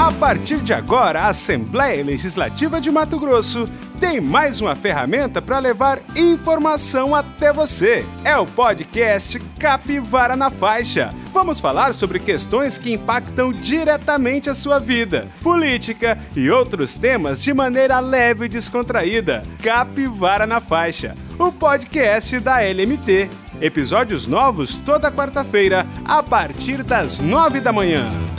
A partir de agora, a Assembleia Legislativa de Mato Grosso tem mais uma ferramenta para levar informação até você. É o podcast Capivara na Faixa. Vamos falar sobre questões que impactam diretamente a sua vida, política e outros temas de maneira leve e descontraída. Capivara na Faixa, o podcast da LMT. Episódios novos toda quarta-feira, a partir das nove da manhã.